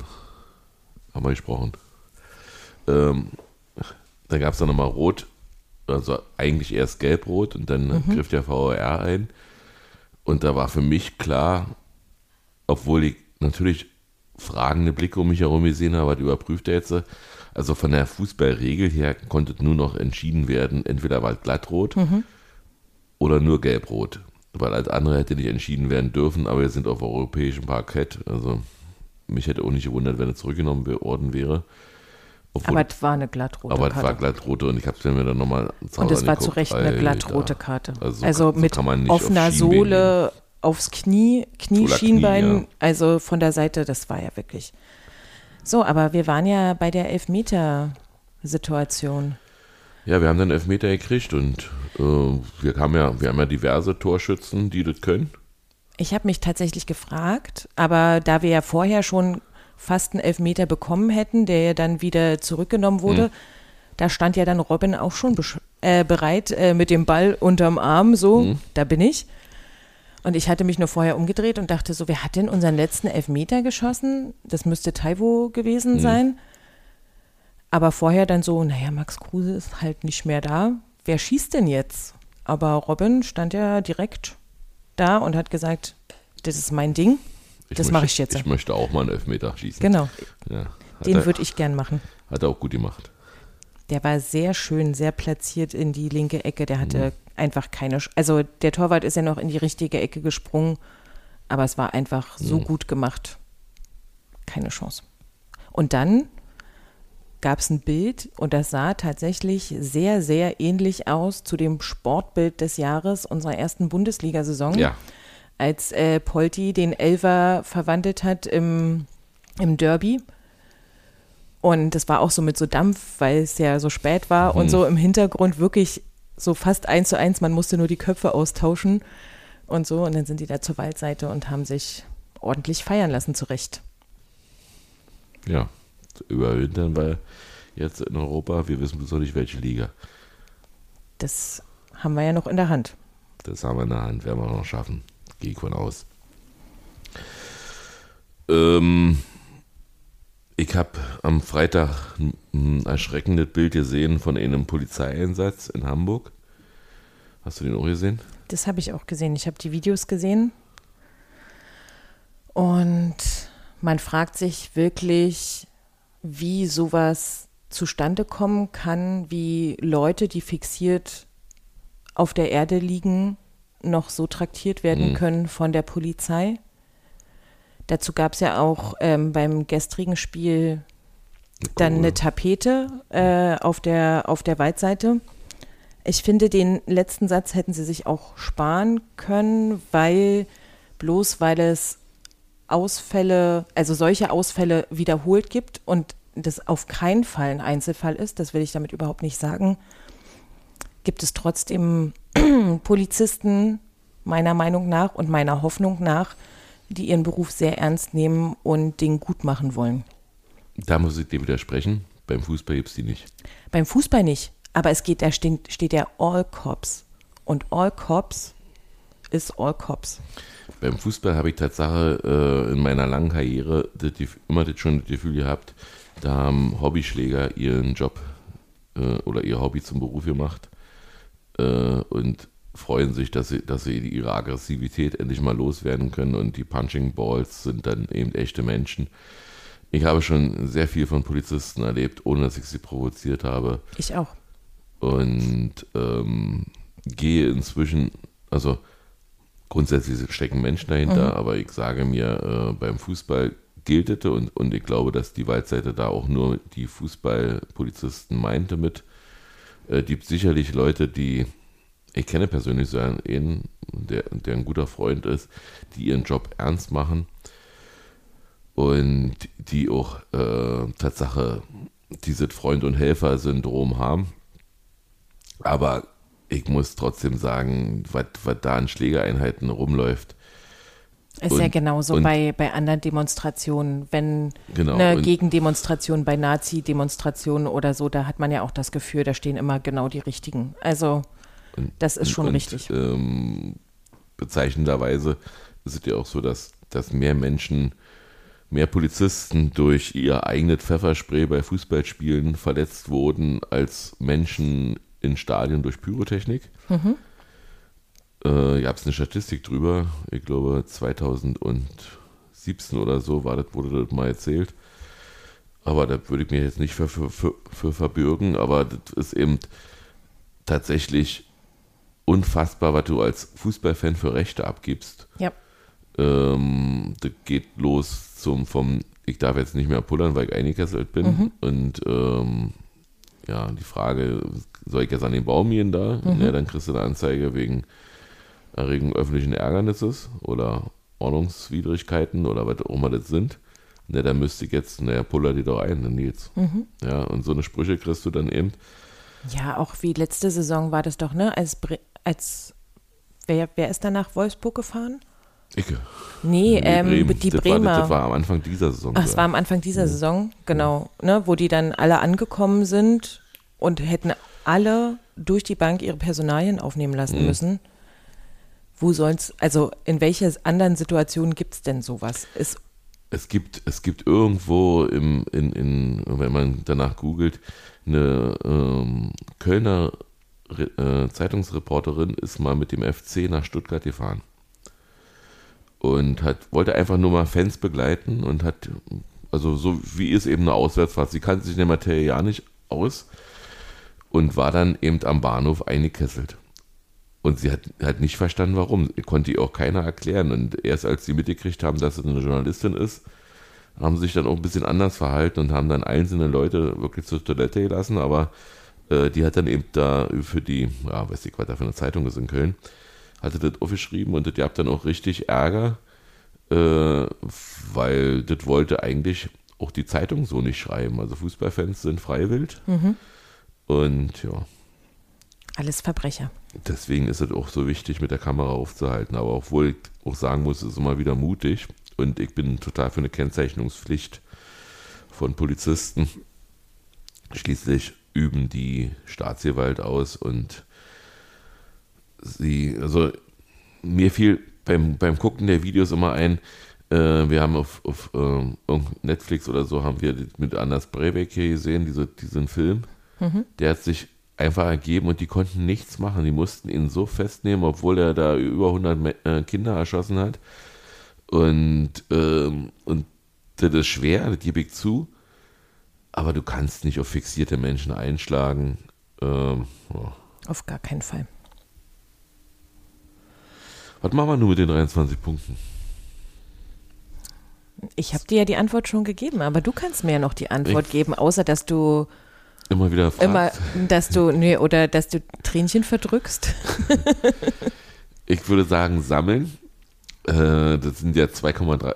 haben wir gesprochen. Ähm, dann gab es dann nochmal Rot, also eigentlich erst Gelb-Rot und dann Mhm. griff der VAR ein. Und da war für mich klar, obwohl ich natürlich fragende Blicke um mich herum gesehen habe, was überprüft er jetzt? Also von der Fußballregel her konnte nur noch entschieden werden, entweder war es glattrot oder nur gelbrot. Weil als andere hätte nicht entschieden werden dürfen, aber wir sind auf europäischem Parkett. Also mich hätte auch nicht gewundert, wenn es zurückgenommen worden wäre. Obwohl, Aber es war eine glattrote aber es war Karte. glattrote und ich habe es mir dann nochmal Und es war zu Recht eine glattrote Karte. Also, Also, so mit offener auf Sohle aufs Knie, Knieschienbein, Knie, ja. also von der Seite, das war ja wirklich. So, aber wir waren ja bei der Elfmeter-Situation. Ja, wir haben dann Elfmeter gekriegt und äh, wir, haben ja, wir haben ja diverse Torschützen, die das können. Ich habe mich tatsächlich gefragt, aber da wir ja vorher schon fast einen Elfmeter bekommen hätten, der ja dann wieder zurückgenommen wurde, da stand ja dann Robin auch schon äh, bereit äh, mit dem Ball unterm Arm, so, da bin ich. Und ich hatte mich nur vorher umgedreht und dachte so, wer hat denn unseren letzten Elfmeter geschossen? Das müsste Taiwo gewesen sein. Aber vorher dann so, naja, Max Kruse ist halt nicht mehr da. Wer schießt denn jetzt? Aber Robin stand ja direkt da und hat gesagt, das ist mein Ding. Ich das mache ich jetzt. Ich möchte auch mal einen Elfmeter schießen. Genau, Ja, den würde ich gern machen. hat er auch gut gemacht. Der war sehr schön, sehr platziert in die linke Ecke. Der hatte Mhm. Einfach keine. Sch also der Torwart ist ja noch in die richtige Ecke gesprungen, aber es war einfach so Mhm. gut gemacht. Keine Chance. Und dann gab es ein Bild und das sah tatsächlich sehr, sehr ähnlich aus zu dem Sportbild des Jahres unserer ersten Bundesliga-Saison. Ja, als äh, Polti den Elfer verwandelt hat im, im Derby. Und das war auch so mit so Dampf, weil es ja so spät war und so im Hintergrund wirklich so fast eins zu eins, man musste nur die Köpfe austauschen und so. Und dann sind die da zur Waldseite und haben sich ordentlich feiern lassen, zurecht. Ja, überwintern wir jetzt in Europa. Wir wissen bloß noch nicht, welche Liga. Das haben wir ja noch in der Hand. Das haben wir in der Hand, werden wir noch schaffen. Gehe ich von aus. Ähm, ich habe am Freitag ein, erschreckendes Bild gesehen von einem Polizeieinsatz in Hamburg. Hast du den auch gesehen? Das habe ich auch gesehen. Ich habe die Videos gesehen. Und man fragt sich wirklich, wie sowas zustande kommen kann, wie Leute, die fixiert auf der Erde liegen, noch so traktiert werden Mhm. können von der Polizei. Dazu gab es ja auch ähm, beim gestrigen Spiel dann eine Tapete äh, auf, der, auf der Waldseite. Ich finde, den letzten Satz hätten sie sich auch sparen können, weil bloß weil es Ausfälle, also solche Ausfälle wiederholt gibt und das auf keinen Fall ein Einzelfall ist, das will ich damit überhaupt nicht sagen, gibt es trotzdem Polizisten meiner Meinung nach und meiner Hoffnung nach, die ihren Beruf sehr ernst nehmen und den gut machen wollen. Da muss ich dir widersprechen. Beim Fußball gibt es die nicht. Beim Fußball nicht, aber es geht, da steht, steht ja All Cops und All Cops ist All Cops. Beim Fußball habe ich Tatsache äh, in meiner langen Karriere das, immer das schon das Gefühl gehabt, da haben Hobbyschläger ihren Job äh, oder ihr Hobby zum Beruf gemacht äh, und freuen sich, dass sie, dass sie ihre Aggressivität endlich mal loswerden können und die Punching Balls sind dann eben echte Menschen. Ich habe schon sehr viel von Polizisten erlebt, ohne dass ich sie provoziert habe Ich auch. und ähm, gehe inzwischen, also grundsätzlich stecken Menschen dahinter, aber ich sage mir, äh, beim Fußball gilt es und, und ich glaube, dass die Waldseite da auch nur die Fußballpolizisten meinte mit. Äh, gibt sicherlich Leute, die, ich kenne persönlich so einen, der, der ein guter Freund ist, die ihren Job ernst machen und die auch äh, Tatsache dieses Freund- und Helfer-Syndrom haben. Aber ich muss trotzdem sagen, was da an Schlägereinheiten rumläuft. Ist ja Und- genauso und- bei, bei anderen Demonstrationen. Wenn Genau, eine und- Gegendemonstration bei Nazi-Demonstrationen oder so, da hat man ja auch das Gefühl, da stehen immer genau die Richtigen. Also Und- das ist schon und, richtig. Ähm, bezeichnenderweise ist es ja auch so, dass, dass mehr Menschen, mehr Polizisten durch ihr eigenes Pfefferspray bei Fußballspielen verletzt wurden, als Menschen in Stadien durch Pyrotechnik. Mhm. Äh, Gab es eine Statistik drüber, ich glaube 2017 oder so war das, wurde das mal erzählt. Aber da würde ich mir jetzt nicht für, für, für, für verbürgen, aber das ist eben tatsächlich unfassbar, was du als Fußballfan für Rechte abgibst. Ja. Ähm, das geht los zum vom, ich darf jetzt nicht mehr pullern, weil ich eingekesselt bin. Mhm. Und ähm, ja, die Frage, soll ich jetzt an den Baum gehen da? Mhm. Ja, dann kriegst du eine Anzeige wegen Erregung öffentlichen Ärgernisses oder Ordnungswidrigkeiten oder was auch immer das sind. Ne, dann müsste ich jetzt, naja, puller die doch ein, dann geht's. Mhm. Ja, und so eine Sprüche kriegst du dann eben. Ja, auch wie letzte Saison war das doch, ne? Als, Bre als wer, wer ist dann nach Wolfsburg gefahren? Icke. Nee, ähm, Bremen. die das Bremer. War, das war am Anfang dieser Saison. Ach, es war am Anfang dieser Saison, genau, ne, wo die dann alle angekommen sind und hätten alle durch die Bank ihre Personalien aufnehmen lassen Mhm. müssen. Wo soll's, also in welcher anderen Situation gibt es denn sowas? Ist, es gibt, es gibt irgendwo im, in, in, wenn man danach googelt, eine ähm, Kölner Äh, Zeitungsreporterin ist mal mit dem FC nach Stuttgart gefahren. Und hat, wollte einfach nur mal Fans begleiten und hat, also so wie ist eben eine Auswärtsfahrt, sie kannte sich in der Materie ja nicht aus und war dann eben am Bahnhof eingekesselt. Und sie hat, hat nicht verstanden, warum. Konnte ihr auch keiner erklären. Und erst als sie mitgekriegt haben, dass sie eine Journalistin ist, haben sie sich dann auch ein bisschen anders verhalten und haben dann einzelne Leute wirklich zur Toilette gelassen. Aber die hat dann eben da für die, ja, weiß ich, was da für eine Zeitung ist in Köln, hatte das aufgeschrieben und das gab dann auch richtig Ärger, äh, weil das wollte eigentlich auch die Zeitung so nicht schreiben. Also Fußballfans sind freiwillig. Und ja, Alles Verbrecher. deswegen ist es auch so wichtig, mit der Kamera aufzuhalten. Aber obwohl ich auch sagen muss, es ist immer wieder mutig. Und ich bin total für eine Kennzeichnungspflicht von Polizisten. Schließlich üben die Staatsgewalt aus und sie, also mir fiel beim, beim Gucken der Videos immer ein, äh, wir haben auf, auf ähm, Netflix oder so, haben wir mit Anders Breivik hier gesehen, diese, diesen Film. Der hat sich einfach ergeben und die konnten nichts machen. Die mussten ihn so festnehmen, obwohl er da über 100 Me- äh, Kinder erschossen hat. Und, ähm, und das ist schwer, das gebe ich zu. Aber du kannst nicht auf fixierte Menschen einschlagen. Ähm, ja. Auf gar keinen Fall. Was machen wir nun mit den 23 Punkten? Ich habe dir ja die Antwort schon gegeben, aber du kannst mir ja noch die Antwort geben, außer dass du Immer wieder fragt. immer, dass du, nee, oder dass du Tränchen verdrückst. Ich würde sagen, sammeln. Äh, das sind ja 2,3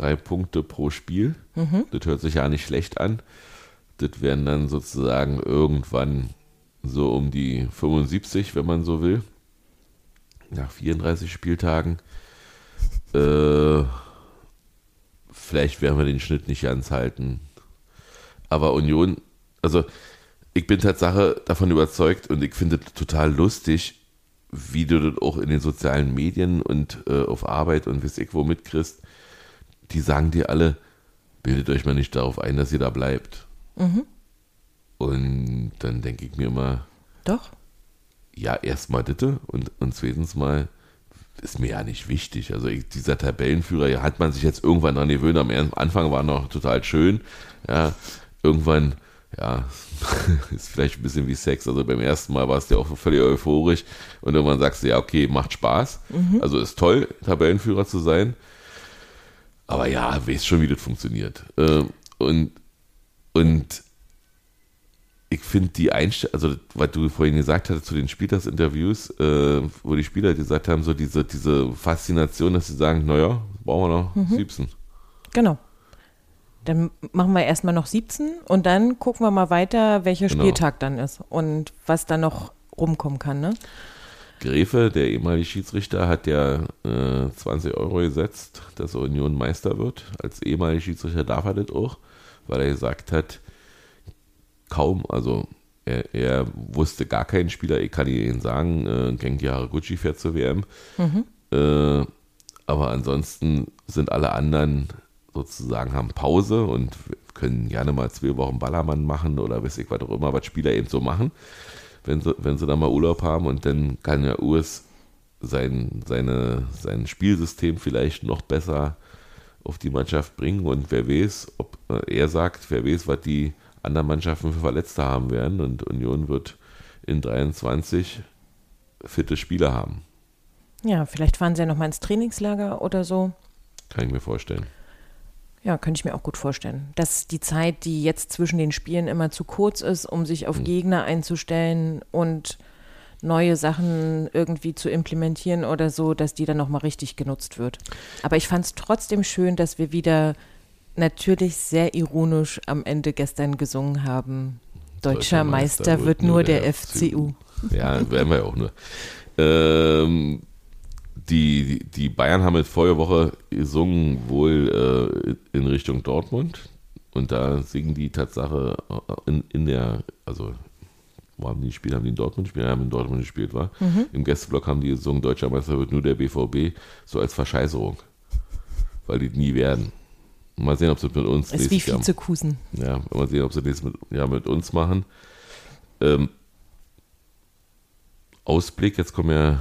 drei Punkte pro Spiel. Das hört sich ja nicht schlecht an. Das wären dann sozusagen irgendwann so um die 75, wenn man so will. Nach 34 Spieltagen. Äh, vielleicht werden wir den Schnitt nicht ganz halten. Aber Union, also ich bin Tatsache davon überzeugt und ich finde es total lustig, wie du das auch in den sozialen Medien und äh, auf Arbeit und weiß ich wo mitkriegst. Die sagen dir alle, bildet euch mal nicht darauf ein, dass ihr da bleibt. Und dann denke ich mir immer, Doch. ja, erstmal bitte und, und zweitens mal ist mir ja nicht wichtig. Also ich, dieser Tabellenführer, ja, hat man sich jetzt irgendwann dran gewöhnt. Am Anfang war noch total schön. Ja, irgendwann, ja, ist vielleicht ein bisschen wie Sex. Also beim ersten Mal war es ja auch völlig euphorisch und irgendwann sagst du, ja, okay, macht Spaß. Also ist toll, Tabellenführer zu sein. Aber ja, weiß schon, wie das funktioniert. Ähm, Und, und ich finde die Einstellung, also was du vorhin gesagt hattest zu den Spieltagsinterviews, äh, wo die Spieler gesagt haben, so diese, diese Faszination, dass sie sagen, naja, brauchen wir noch 17. Genau. Dann machen wir erstmal noch 17 und dann gucken wir mal weiter, welcher Genau. Spieltag dann ist und was da noch rumkommen kann, ne? Gräfe, der ehemalige Schiedsrichter, hat ja äh, 20 Euro gesetzt, dass Union Meister wird. Als ehemaliger Schiedsrichter darf er das auch, weil er gesagt hat, kaum, also er, er wusste gar keinen Spieler, ich kann Ihnen sagen, äh, Genki Haraguchi fährt zur WM. Äh, aber ansonsten sind alle anderen sozusagen haben Pause und können gerne mal zwei Wochen Ballermann machen oder weiß ich was auch immer, was Spieler eben so machen, wenn sie, wenn sie dann mal Urlaub haben und dann kann ja Urs sein, seine, sein Spielsystem vielleicht noch besser auf die Mannschaft bringen und wer weiß, ob äh, er sagt, wer weiß, was die anderen Mannschaften für Verletzte haben werden und Union wird in 23 fitte Spieler haben. Ja, vielleicht fahren sie ja noch mal ins Trainingslager oder so. Kann ich mir vorstellen. Ja, könnte ich mir auch gut vorstellen. Dass die Zeit, die jetzt zwischen den Spielen immer zu kurz ist, um sich auf Gegner einzustellen und neue Sachen irgendwie zu implementieren oder so, dass die dann nochmal richtig genutzt wird. Aber ich fand es trotzdem schön, dass wir wieder natürlich sehr ironisch am Ende gestern gesungen haben. Deutscher, Meister, wird nur der, FCU. Ja, werden wir ja auch nur. Ähm, die, die Bayern haben jetzt vorige Woche gesungen, wohl äh, in Richtung Dortmund. Und da singen die Tatsache äh, in, in der, also wo haben die gespielt? Haben die in Dortmund gespielt? Ja, haben in Dortmund gespielt, war. Im Gästeblock haben die gesungen, Deutscher Meister wird nur der BVB, so als Verscheißerung. Weil die nie werden. Mal sehen, ob sie mit uns Ist wie Vizekusen. ja, mal sehen, ob sie das mit, ja, mit uns machen. Ähm, Ausblick, jetzt kommen ja,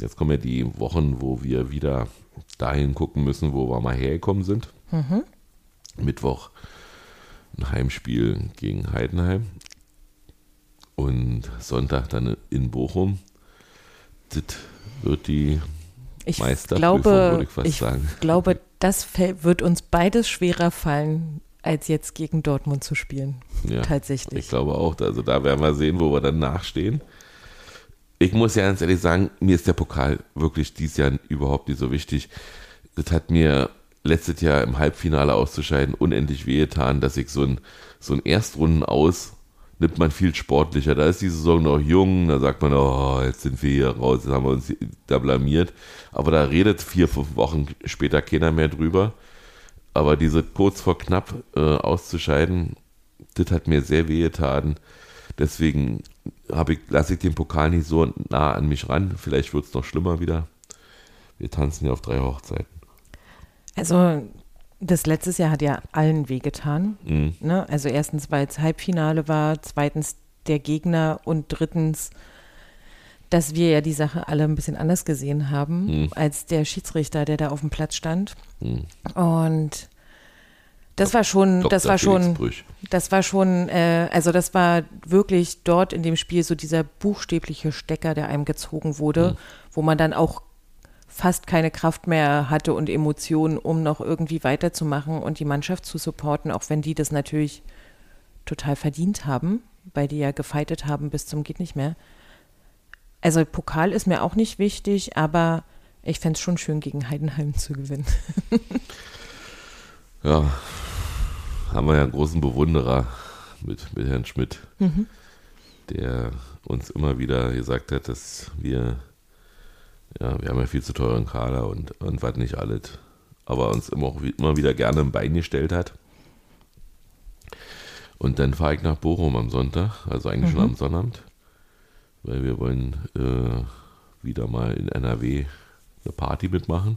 jetzt kommen ja die Wochen, wo wir wieder dahin gucken müssen, wo wir mal hergekommen sind. Mittwoch ein Heimspiel gegen Heidenheim und Sonntag dann in Bochum. Das wird die Ich Meisterprüfung, glaube, würde ich fast ich sagen. glaube, das wird uns beides schwerer fallen, als jetzt gegen Dortmund zu spielen. Ja, Tatsächlich. Ich glaube auch. Also da werden wir sehen, wo wir dann nachstehen. Ich muss ja ganz ehrlich sagen, mir ist der Pokal wirklich dieses Jahr überhaupt nicht so wichtig. Das hat mir letztes Jahr im Halbfinale auszuscheiden unendlich wehgetan, dass ich so ein, so ein Erstrunden aus nimmt man viel sportlicher. Da ist die Saison noch jung, da sagt man, oh, jetzt sind wir hier raus, jetzt haben wir uns da blamiert. Aber da redet vier, fünf Wochen später keiner mehr drüber. Aber diese kurz vor knapp äh, auszuscheiden, das hat mir sehr wehgetan. Deswegen ich, lasse ich den Pokal nicht so nah an mich ran. Vielleicht wird es noch schlimmer wieder. Wir tanzen ja auf drei Hochzeiten. Also das letztes Jahr hat ja allen wehgetan. Mhm. Ne? Also erstens, weil es Halbfinale war, zweitens der Gegner und drittens, dass wir ja die Sache alle ein bisschen anders gesehen haben mhm. als der Schiedsrichter, der da auf dem Platz stand. Mhm. Und das war schon, Dr. das war schon, das war schon, äh, also das war wirklich dort in dem Spiel so dieser buchstäbliche Stecker, der einem gezogen wurde, mhm. wo man dann auch fast keine Kraft mehr hatte und Emotionen, um noch irgendwie weiterzumachen und die Mannschaft zu supporten, auch wenn die das natürlich total verdient haben, weil die ja gefeitet haben bis zum geht nicht mehr. Also Pokal ist mir auch nicht wichtig, aber ich fände es schon schön, gegen Heidenheim zu gewinnen. ja, haben wir ja einen großen Bewunderer mit, mit Herrn Schmidt, mhm. der uns immer wieder gesagt hat, dass wir ja, wir haben ja viel zu teuren Kader und, und was nicht alles. Aber uns immer, auch, immer wieder gerne ein Bein gestellt hat. Und dann fahre ich nach Bochum am Sonntag, also eigentlich mhm. schon am Sonnabend, weil wir wollen äh, wieder mal in NRW eine Party mitmachen.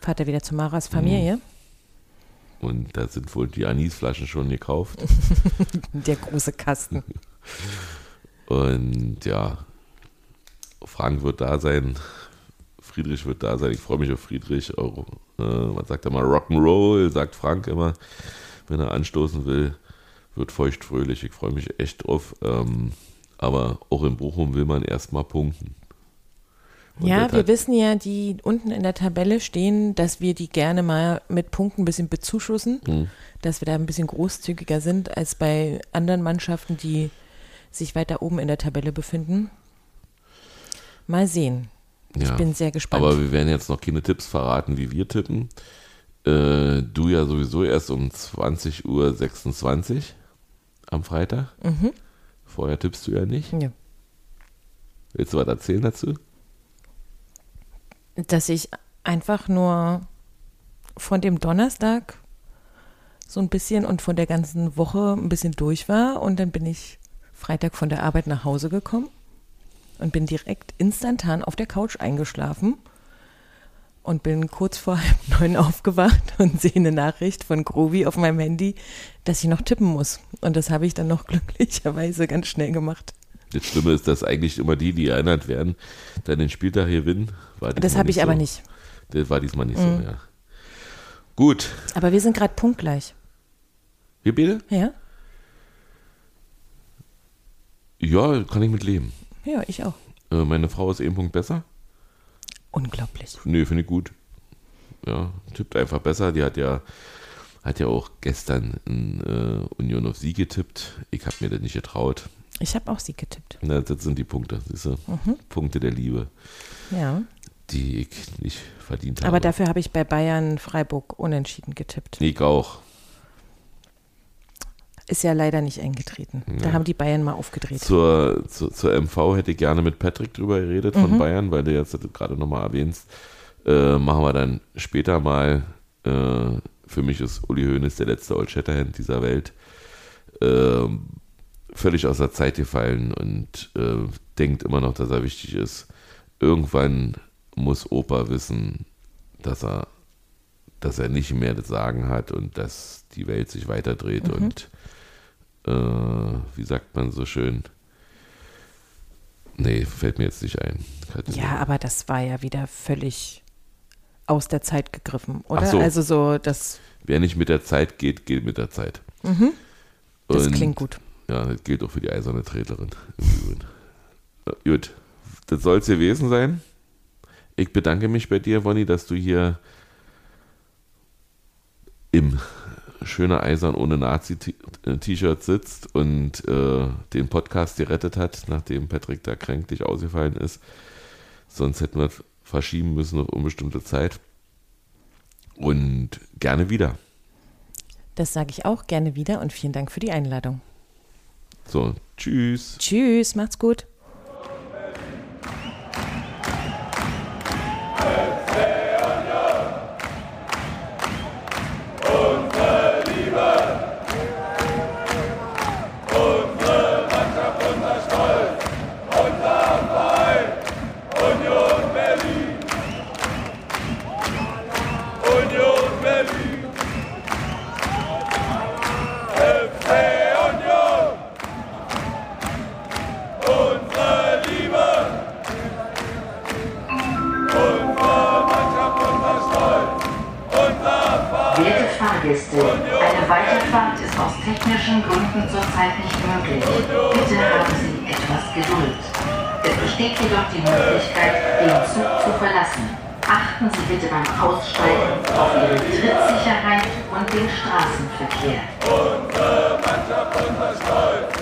Fahrt er wieder zu Maras Familie? Mhm. Und da sind wohl die Anisflaschen schon gekauft. Der große Kasten. Und ja, Frank wird da sein. Friedrich wird da sein. Ich freue mich auf Friedrich. Auch, äh, man sagt immer Rock'n'Roll, sagt Frank immer, wenn er anstoßen will. Wird feuchtfröhlich. Ich freue mich echt drauf. Ähm, aber auch in Bochum will man erstmal punkten. Ja, wir wissen ja, die unten in der Tabelle stehen, dass wir die gerne mal mit Punkten ein bisschen bezuschussen, hm. dass wir da ein bisschen großzügiger sind als bei anderen Mannschaften, die sich weiter oben in der Tabelle befinden. Mal sehen. Ich ja, bin sehr gespannt. Aber wir werden jetzt noch keine Tipps verraten, wie wir tippen. Äh, du ja sowieso erst um 20.26 Uhr am Freitag. Mhm. Vorher tippst du ja nicht. Ja. Willst du was erzählen dazu? Dass ich einfach nur von dem Donnerstag so ein bisschen und von der ganzen Woche ein bisschen durch war und dann bin ich Freitag von der Arbeit nach Hause gekommen und bin direkt instantan auf der Couch eingeschlafen und bin kurz vor halb neun aufgewacht und sehe eine Nachricht von Grovi auf meinem Handy, dass ich noch tippen muss. Und das habe ich dann noch glücklicherweise ganz schnell gemacht. Das Schlimme ist, dass eigentlich immer die, die erinnert werden, dann den Spieltag hier gewinnen. das habe ich so. aber nicht. Das war diesmal nicht mhm. so, ja. Gut. Aber wir sind gerade punktgleich. Wir beide? Ja. Ja, kann ich mit leben. Ja, ich auch. Äh, meine Frau ist eben Punkt besser. Unglaublich. Nee, finde ich gut. Ja, tippt einfach besser. Die hat ja, hat ja auch gestern in äh, Union auf Sieg getippt. Ich habe mir das nicht getraut. Ich habe auch Sieg getippt. Na, das sind die Punkte, du? Mhm. Punkte der Liebe. Ja. Die ich nicht verdient habe. Aber dafür habe ich bei Bayern Freiburg unentschieden getippt. Ich auch. Ist ja leider nicht eingetreten. Ja. Da haben die Bayern mal aufgedreht. Zur, zur, zur, MV hätte ich gerne mit Patrick drüber geredet von mhm. Bayern, weil du jetzt gerade nochmal erwähnst. Äh, machen wir dann später mal. Äh, für mich ist Uli Hoeneß der letzte Old Shatterhand dieser Welt. Äh, völlig aus der Zeit gefallen und äh, denkt immer noch, dass er wichtig ist. Irgendwann muss Opa wissen, dass er, dass er nicht mehr das Sagen hat und dass die Welt sich weiterdreht mhm. und äh, wie sagt man so schön? Nee, fällt mir jetzt nicht ein. Ja, aber das war ja wieder völlig aus der Zeit gegriffen, oder? So. Also so, das. Wer nicht mit der Zeit geht, geht mit der Zeit. Mhm. Das Und, klingt gut. Ja, das gilt auch für die eiserne Tretlerin. gut, das soll es gewesen sein. Ich bedanke mich bei dir, Wonny, dass du hier im schöner Eisern ohne Nazi-T-Shirt sitzt und äh, den Podcast gerettet hat, nachdem Patrick da kränklich ausgefallen ist. Sonst hätten wir verschieben müssen auf unbestimmte Zeit. Und gerne wieder. Das sage ich auch gerne wieder und vielen Dank für die Einladung. So, tschüss. Tschüss, macht's gut. Die Möglichkeit, den Zug zu verlassen. Achten Sie bitte beim Aussteigen auf Ihre Trittsicherheit und den Straßenverkehr. Unsere Mannschaft, unser Stolz,